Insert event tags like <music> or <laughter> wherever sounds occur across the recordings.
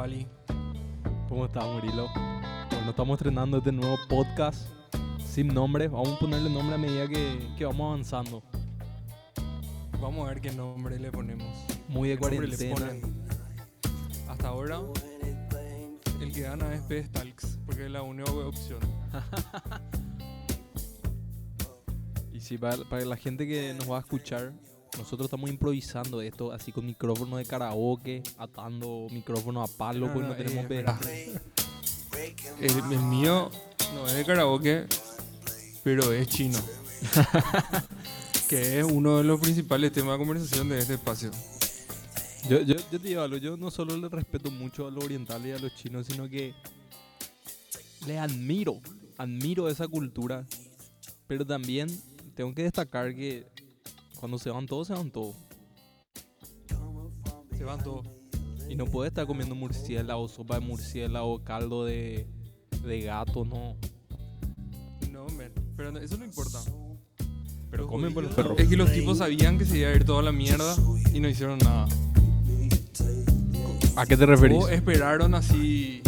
Wally. ¿Cómo estás, Murilo? Bueno, estamos estrenando este nuevo podcast sin nombre. Vamos a ponerle nombre a medida que, que vamos avanzando. Vamos a ver qué nombre le ponemos. Muy de ¿Qué nombre le cuarentena. Hasta ahora, el que gana es P-Stalks, porque es la única opción. <laughs> Y sí, para, para la gente que nos va a escuchar, nosotros estamos improvisando esto así con micrófono de karaoke, atando micrófono a palo, No, porque no, no, tenemos eh, pega. El, <laughs> el mío no es de karaoke, pero es chino. <laughs> que es uno de los principales temas de conversación de este espacio. Yo, yo, yo te digo algo, yo no solo le respeto mucho a los orientales y a los chinos, sino que le admiro, admiro esa cultura, pero también tengo que destacar que cuando se van todos, se van todos. Se van todos. Y no puedes estar comiendo murciélago, sopa de murciélago, caldo de, de gato, no. No, men, pero no- eso no importa. Pero Los comen por los judíos- perros. Es que los tipos sabían que se iba a ir toda la mierda y no hicieron nada. ¿A qué te referís? O esperaron así.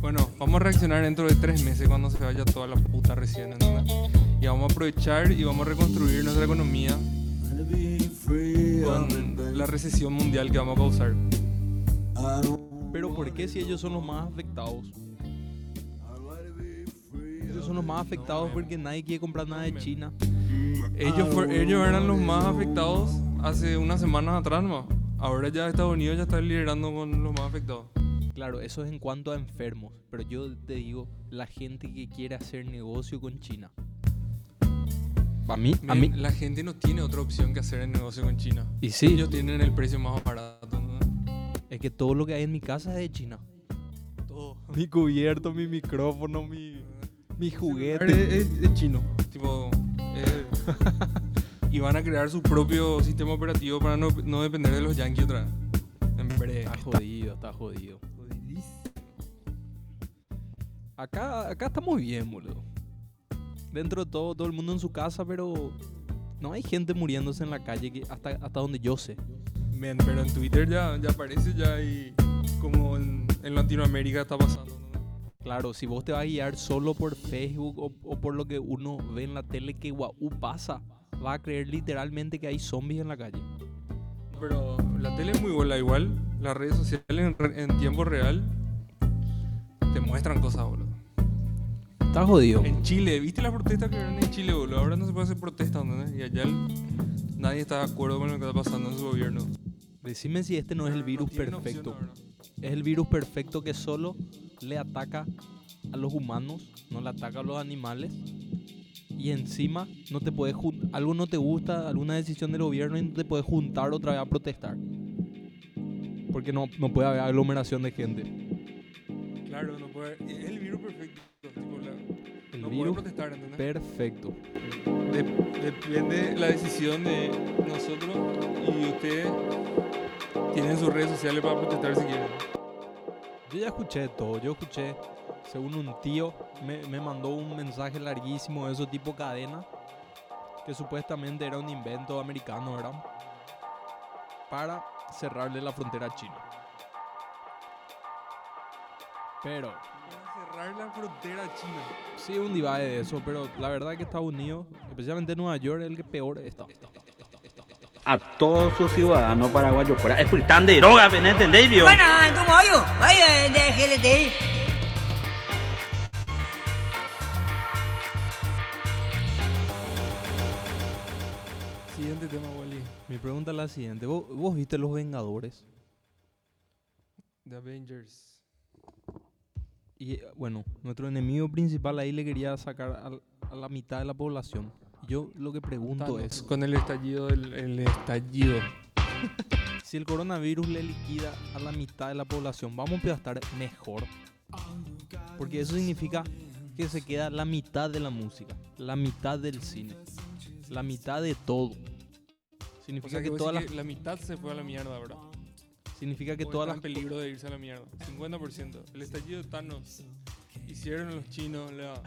Bueno, vamos a reaccionar dentro de tres meses cuando se vaya toda la puta recién, ¿entendés? Y vamos a aprovechar y vamos a reconstruir nuestra economía con la recesión mundial que vamos a causar. Pero ¿por qué si ellos son los más afectados? Ellos son los más afectados porque nadie quiere comprar nada de China. Ellos, ellos eran los más afectados hace unas semanas atrás, ¿no? Ahora ya Estados Unidos ya está liderando con los más afectados. Claro, eso es en cuanto a enfermos. Pero yo te digo, la gente que quiere hacer negocio con China. A mí, a mí. La gente no tiene otra opción que hacer el negocio con China. Y sí, Ellos tienen el precio más barato. ¿no? es que todo lo que hay en mi casa es de China. Todo. Mi cubierto, mi micrófono, mi, mi Es, juguete. es- es chino. Tipo, eh, y van a crear su propio sistema operativo para no, no depender de los yankees otra vez. En breve. Está jodido, está jodido. Acá, acá estamos bien, boludo. Dentro de todo, todo el mundo en su casa, pero no hay gente muriéndose en la calle que hasta, hasta donde yo sé. Men, pero en Twitter ya, ya aparece ya y como en, en Latinoamérica está pasando. ¿no? Claro, si vos te vas a guiar solo por Facebook o, o por lo que uno ve en la tele que guau pasa, vas a creer literalmente que hay zombies en la calle. Pero la tele es muy buena igual. Las redes sociales en tiempo real te muestran cosas, boludo. Está jodido. En Chile, ¿viste las protestas que eran en Chile, boludo? Ahora no se puede hacer protestas, ¿no? Y allá el- nadie está de acuerdo con lo que está pasando en su gobierno. Decime si este no es el virus opción perfecto. ahora. Es el virus perfecto que solo le ataca a los humanos, no le ataca a los animales. Y encima no te puedes algo no te gusta, alguna decisión del gobierno y no te puedes juntar otra vez a protestar. Porque no, no puede haber aglomeración de gente. Claro, no puede. Es el virus perfecto. Tipo, la- El no virus protestar, ¿entendés? perfecto. De- depende la decisión de nosotros y ustedes tienen sus redes sociales para protestar si quieren. Yo ya escuché todo. Yo escuché, según un tío, me, me mandó un mensaje larguísimo de eso tipo cadena, que supuestamente era un invento americano, ¿verdad? Para cerrarle la frontera a China. Pero, La frontera a China. sí, un divide de eso, pero la verdad es que Estados Unidos, especialmente Nueva York, es el que peor está. a todos sus ciudadanos paraguayos fuera expulsan de droga, ¿me entendéis, vio? Bueno, ¿cómo yo? Vaya, déjele Siguiente tema, Wally. Mi pregunta es la siguiente. ¿Vos, vos viste Los Vengadores? The Avengers. Y eh, bueno, nuestro enemigo principal ahí le quería sacar al- a, la mitad de la población. Yo lo que pregunto Thanos, es, Con el estallido del el estallido. <laughs> si el coronavirus le liquida a la mitad de la población, ¿vamos a estar mejor? Porque eso significa que se queda la mitad de la música, la mitad del cine, la mitad de todo. O Significa sea que, que toda la, la mitad se fue a la mierda, ¿verdad? Significa que O todas las peligro de irse a la mierda. 50%. El estallido de Thanos. Hicieron los chinos la,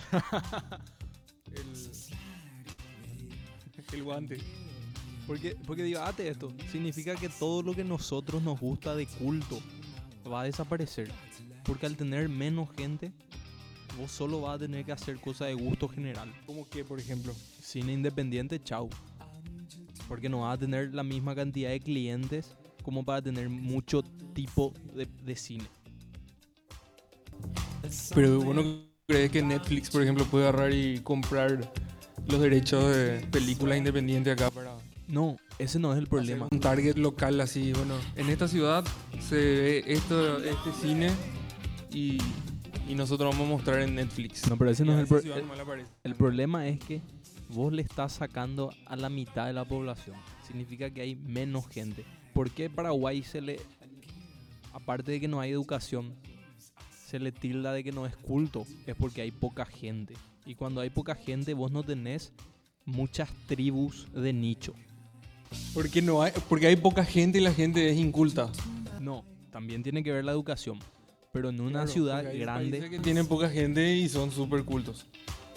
el, el guante. Porque, porque digo, ate esto, significa que todo lo que nosotros nos gusta de culto, va a desaparecer. Porque al tener menos gente, vos solo vas a tener que hacer cosas de gusto general. Como que, por ejemplo. Cine independiente, chau. Porque no vas a tener la misma cantidad de clientes como para tener mucho tipo de, de cine. Pero bueno, ¿crees que Netflix, por ejemplo, puede agarrar y comprar los derechos de películas independientes acá para No, ese no es el problema. un target local así? Bueno, en esta ciudad se ve esto, este cine y, y nosotros vamos a mostrar en Netflix. No, pero ese no es el, esa pro- ciudad el- el problema es que vos le estás sacando a la mitad de la población. Significa que hay menos gente. ¿Por qué Paraguay se le, aparte de que no hay educación, se le tilda de que no es culto? Es porque hay poca gente. Y cuando hay poca gente, vos no tenés muchas tribus de nicho. Porque, no hay, porque hay poca gente y la gente es inculta. No, también tiene que ver la educación. Pero en una Claro, ciudad hay grande, que tienen poca gente y son súper cultos.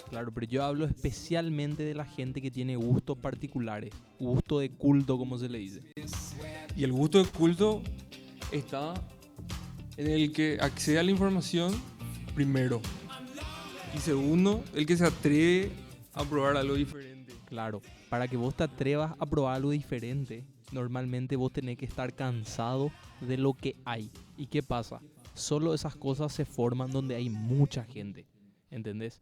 claro, pero yo hablo especialmente de la gente que tiene gustos particulares, gusto de culto, como se le dice. Y el gusto de culto está en el que accede a la información primero. Y segundo, el que se atreve a probar algo diferente. Claro, para que vos te atrevas a probar algo diferente, normalmente vos tenés que estar cansado de lo que hay. ¿Y qué pasa? Solo esas cosas se forman donde hay mucha gente, ¿entendés?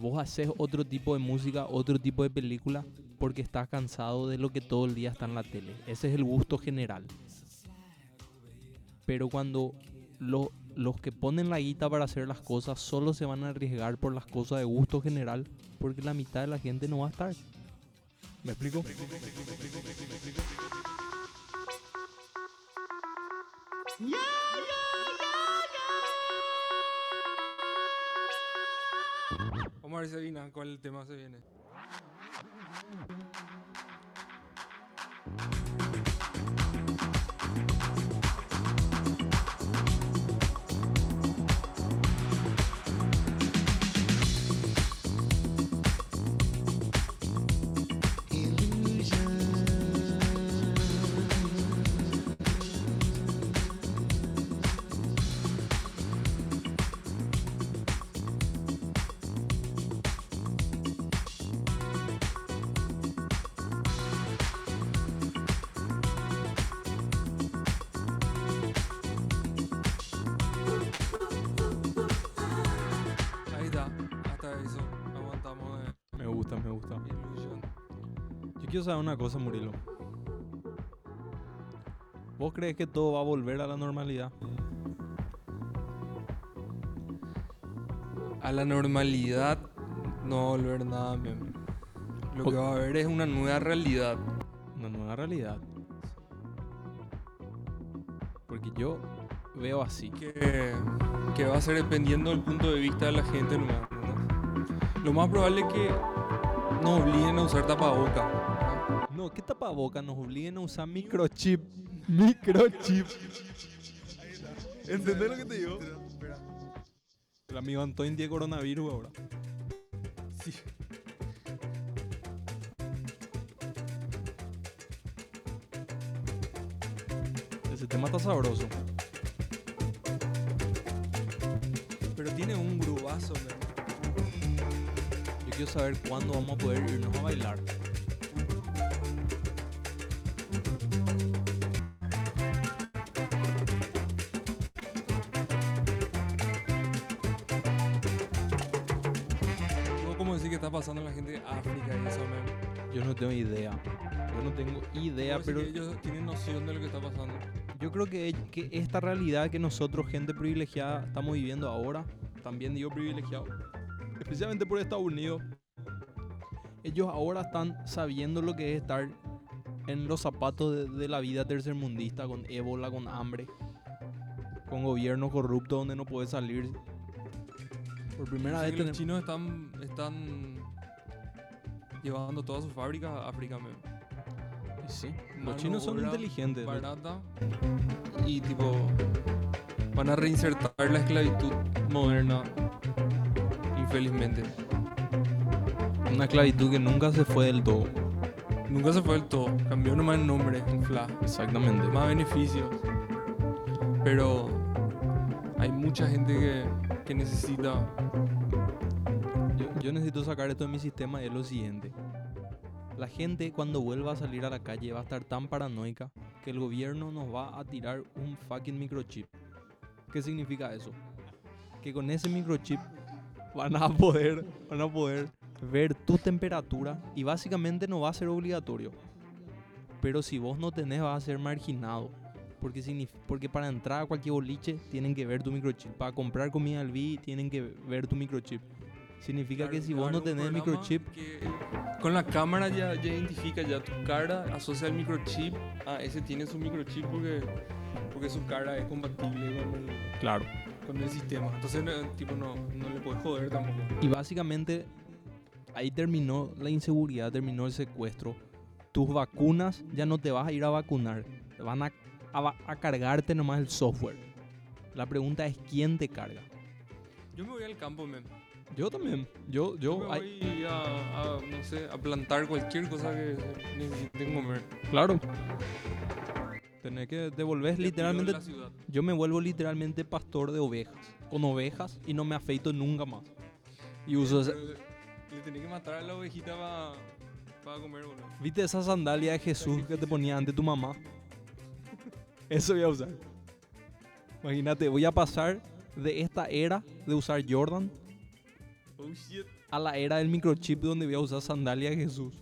Vos haces otro tipo de música, otro tipo de película, porque estás cansado de lo que todo el día está en la tele. Ese es el gusto general. Pero cuando lo- los que ponen la guita para hacer las cosas solo se van a arriesgar por las cosas de gusto general, porque la mitad de la gente no va a estar. ¿Me explico? Vamos a ver si adivina cuál tema se viene. Yo saber una cosa, Murilo. ¿Vos crees que todo va a volver a la normalidad? A la normalidad no va a volver nada, mem. Lo que va a haber es una nueva realidad. Una nueva realidad. Porque yo veo así. que, que va a ser dependiendo del punto de vista de la gente. Lo más probable es que nos obliguen a usar tapaboca. ¿Verdad? ¿qué tapaboca nos obliguen a usar microchip? Microchip. ¿Entendés lo que te digo? El amigo Antoine tiene coronavirus ahora. Sí. Ese tema está sabroso. Pero tiene un grubazo, men. Yo quiero saber cuándo vamos a poder irnos a bailar. Está pasando en la gente de África y eso, men. Yo no tengo idea. Yo no tengo idea, pero ellos tienen noción de lo que está pasando. yo creo que, que esta realidad que nosotros, gente privilegiada, estamos viviendo ahora, también digo privilegiado, especialmente por Estados Unidos, ellos ahora están sabiendo lo que es estar en los zapatos de, de la vida tercermundista, con ébola, con hambre, con gobierno corrupto donde no puedes salir. Por primera vez los chinos están, están llevando todas sus fábricas a África, men. Sí, Mano los chinos son inteligentes. barata y tipo van a reinsertar la esclavitud moderna infelizmente Una esclavitud que nunca se fue del todo. nunca se fue del todo cambió nomás el nombre en FLA Exactamente. más beneficios Pero hay mucha gente que, que necesita. Yo, necesito sacar esto de mi sistema es lo siguiente. La gente cuando vuelva a salir a la calle va a estar tan paranoica que el gobierno nos va a tirar un fucking microchip. ¿Qué significa eso? Que con ese microchip van a poder, van a poder ver tu temperatura y básicamente no va a ser obligatorio. Pero si vos no tenés vas a ser marginado. Porque, porque para entrar a cualquier boliche tienen que ver tu microchip. Para comprar comida al B tienen que ver tu microchip. Significa que si vos no tenés microchip, con la cámara ya, ya identifica ya tu cara, asocia el microchip. Ah, ese tiene su microchip porque, porque su cara es compatible con el, claro. con el sistema. Entonces, no, tipo, no, no le puedes joder tampoco. Y básicamente ahí terminó la inseguridad, terminó el secuestro. Tus vacunas ya no te vas a ir a vacunar. Te van a, a a cargarte nomás el software. La pregunta es quién te carga. Yo me voy al campo, men. Yo también. Yo, Yo yo, me voy a, a, no sé, a plantar cualquier cosa que necesiten comer. claro. Tenés que devolver De literalmente. Yo me vuelvo literalmente pastor de ovejas. Con ovejas y no me afeito nunca más. Y uso esa- Le tenés que matar a la ovejita para comer, boludo. ¿Viste esa sandalia de Jesús que te ponía ante tu mamá? Eso voy a usar. Imagínate, voy a pasar de esta era de usar Jordan Oh shit. a la era del microchip donde voy a usar sandalia Jesús.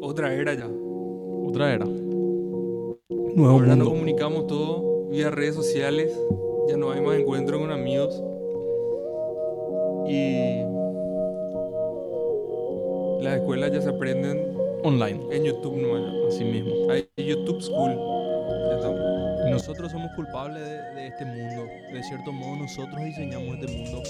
Otra era ya. Otra era. Nuevo Ahora nos mundo. comunicamos todo vía redes sociales. Ya no hay más encuentros con amigos. Y las escuelas ya se aprenden Online. en YouTube nomás. Así mismo. Hay YouTube School. Nosotros somos culpables de este mundo. De cierto modo, nosotros diseñamos este mundo.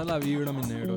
Esa es la vibra, mi negro.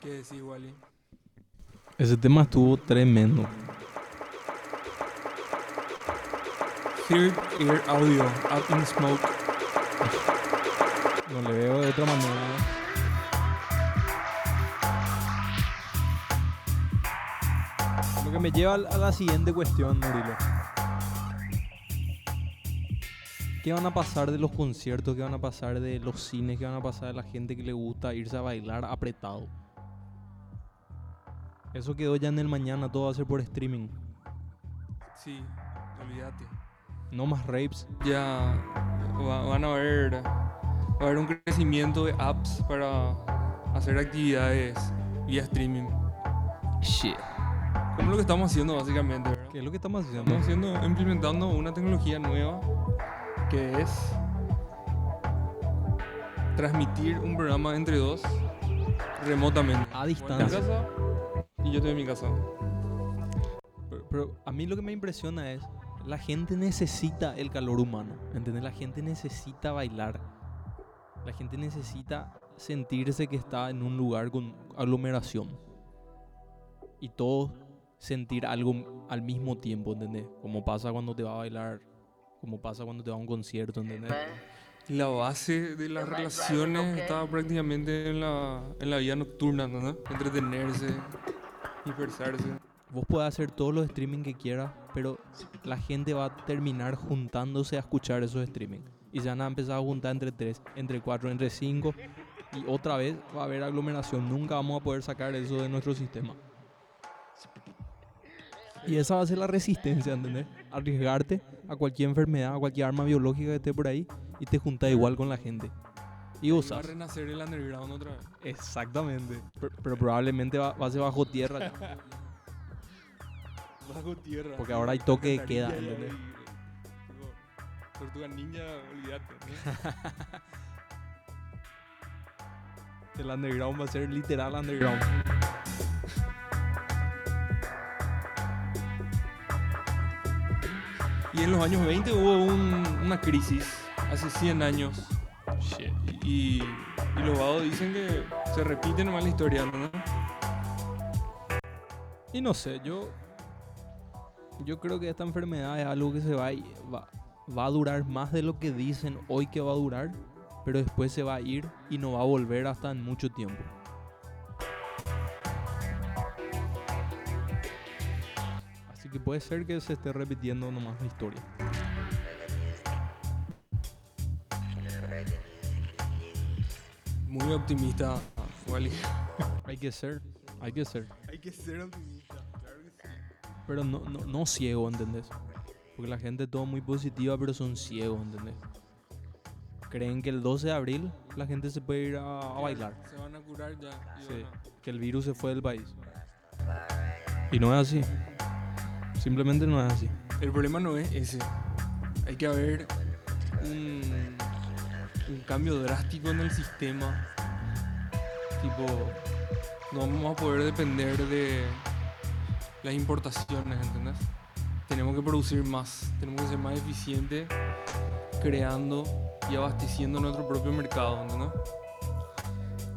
¿Qué decís, Wally? Ese tema estuvo tremendo. Third Ear Audio, Up in Smoke. No le veo de otra manera. Lo que me lleva a la siguiente cuestión, Murilo. ¿Qué van a pasar de los conciertos? ¿Qué van a pasar de los cines? ¿Qué van a pasar de la gente que le gusta irse a bailar apretado? Eso quedó ya en el mañana, todo va a ser por streaming. Sí, olvídate. No más rapes. Ya va- van a haber, va a haber un crecimiento de apps para hacer actividades vía streaming. Shit. Como lo que estamos haciendo básicamente, ¿verdad? ¿Qué es lo que estamos haciendo? Estamos haciendo, implementando una tecnología nueva que es transmitir un programa entre dos remotamente. A Vos en distancia. casa y yo estoy en mi casa. Pero, pero a mí lo que me impresiona es, la gente necesita el calor humano, ¿entendés? La gente necesita bailar. La gente necesita sentirse que está en un lugar con aglomeración. Y todos sentir algo al mismo tiempo, ¿entendés? Como pasa cuando te va a bailar, como pasa cuando te va a un concierto, ¿entendés? La base de las relaciones está prácticamente en la, en la vida nocturna, ¿no? Entretenerse, dispersarse. Vos podés hacer todos los streaming que quieras, pero la gente va a terminar juntándose a escuchar esos streaming. Y se van a empezar a juntar entre tres, entre cuatro, entre cinco. Y otra vez va a haber aglomeración. Nunca vamos a poder sacar eso de nuestro sistema. Y esa va a ser la resistencia, ¿entendés? Arriesgarte a cualquier enfermedad, a cualquier arma biológica que esté por ahí y te juntas igual con la gente. Y Va a renacer el underground otra vez. Exactamente. Pero, pero probablemente va, va a ser bajo tierra. ya. <laughs> Bajo tierra. Porque ahora hay toque de queda, ¿entendés? Tortuga ninja, olvídate. ¿no? <laughs> El underground va a ser literal underground. Y en los años 20 hubo un- una crisis, hace 100 años. Y, y los vagos dicen que se repite nomás la historia, ¿no? Y no sé, yo. Yo creo que esta enfermedad es algo que se va va, va a durar más de lo que dicen hoy que va a durar, pero después se va a ir y no va a volver hasta en mucho tiempo. Puede ser que se esté repitiendo nomás la historia. Muy optimista, Wally. Hay que ser, hay que ser. Hay que ser optimista, claro que sí. Pero no, no, no ciego, ¿entendés? Porque la gente es todo muy positiva, pero son ciegos, ¿entendés? Creen que el 12 de abril la gente se puede ir a, a bailar. Se van a curar ya. Sí, a- que el virus se fue del país. Y no es así. Simplemente no es así. El problema no es ese. Hay que haber un, cambio drástico en el sistema. Tipo, no vamos a poder depender de las importaciones, ¿entendés? Tenemos que producir más, tenemos que ser más eficientes creando y abasteciendo nuestro propio mercado, ¿entendés?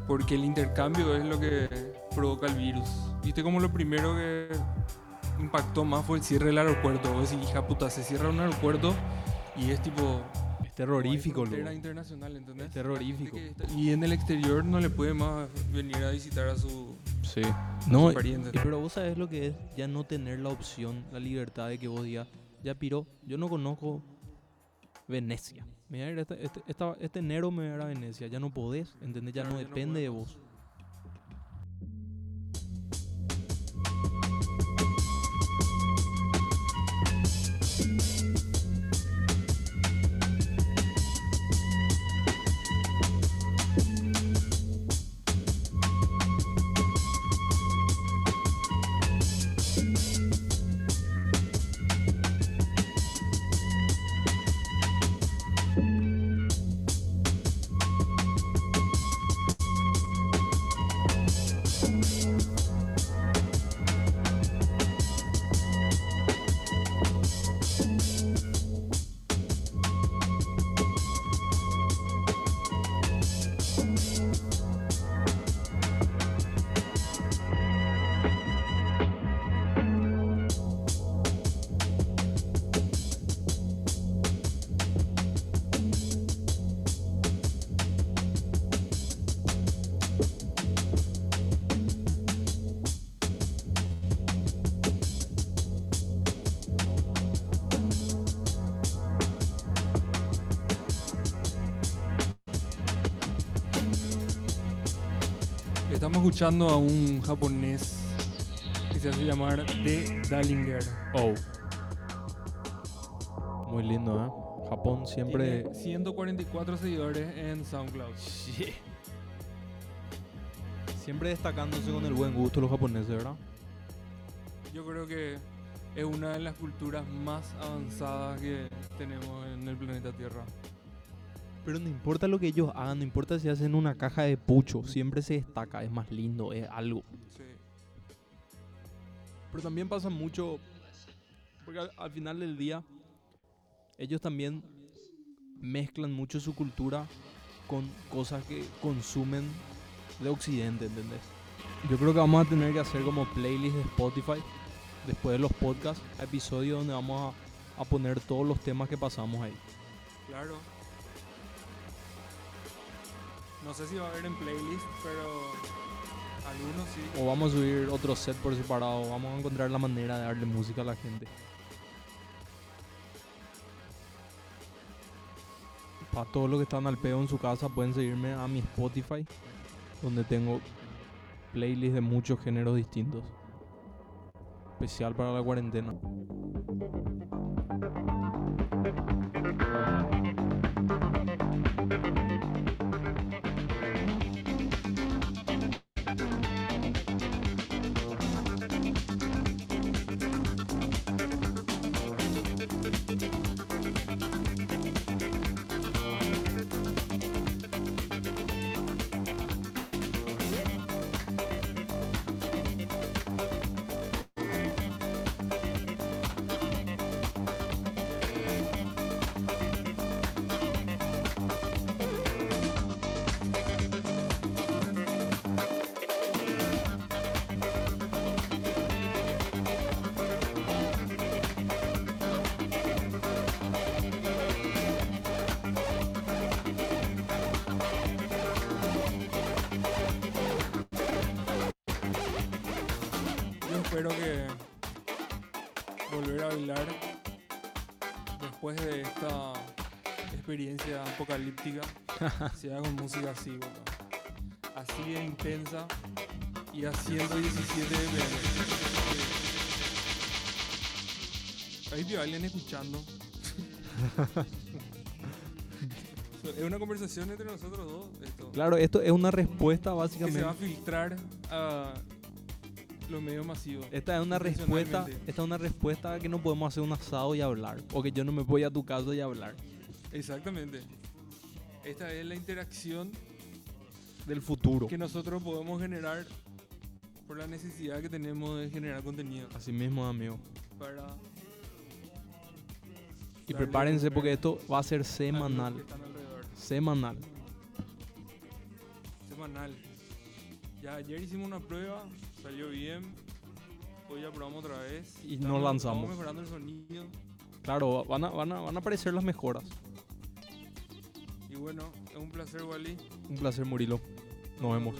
Porque el intercambio es lo que provoca el virus. Viste como lo primero que impactó más fue el cierre del aeropuerto. Vos decís, hija puta, se cierra un aeropuerto y es tipo. Es terrorífico, loco. internacional, ¿entendés? Es terrorífico. Y en el exterior no le puede más venir a visitar a su. Sí. No, y- pariente. pero vos sabés lo que es ya no tener la opción, la libertad de que vos digas, ya piro, yo no conozco Venecia. Me voy a ir este, este, esta- este enero me voy a ir a Venecia. Ya no podés, ¿entendés? Ya Claro, no ya no depende de vos. Estamos escuchando a un japonés que se hace llamar The Dallinger. Oh. Muy lindo, ¿eh? Japón siempre... Tiene 144 seguidores en SoundCloud. Siempre destacándose con el buen gusto los japoneses, ¿verdad? Yo creo que es una de las culturas más avanzadas que tenemos en el planeta Tierra. Pero no importa lo que ellos hagan, no importa si hacen una caja de pucho, siempre se destaca, es más lindo, es algo. Sí. Pero también pasa mucho, porque al, al final del día, ellos también mezclan mucho su cultura con cosas que consumen de Occidente, ¿entendés? Yo creo que vamos a tener que hacer como playlist de Spotify, después de los podcasts, episodios donde vamos a, a poner todos los temas que pasamos ahí. Claro. No sé si va a haber en playlist, pero algunos sí. O vamos a subir otro set por separado, vamos a encontrar la manera de darle música a la gente. Para todos los que están al pedo en su casa pueden seguirme a mi Spotify, donde tengo playlists de muchos géneros distintos. Especial para la cuarentena. Espero que volver a bailar después de esta experiencia apocalíptica <laughs> sea con música así, boludo. Así de intensa y a 117 BPM. Ahí te bailan escuchando. <laughs> es una conversación entre nosotros dos. Esto. Claro, esto es una respuesta que se básicamente. va a filtrar a los medios masivos. Esta es una respuesta, esta es una respuesta a que no podemos hacer un asado y hablar, o que yo no me voy a tu casa y hablar. Exactamente. Esta es la interacción Del futuro. que nosotros podemos generar por la necesidad que tenemos de generar contenido Así mismo, amigo. para Y prepárense porque esto va a ser semanal. Semanal. Semanal. Ya ayer hicimos una prueba, salió bien. Hoy ya probamos otra vez. Y nos lanzamos. Estamos mejorando el sonido. Claro, van a, van a, van a aparecer las mejoras. Y bueno, es un placer, Wally. Un placer, Murilo. Nos vemos.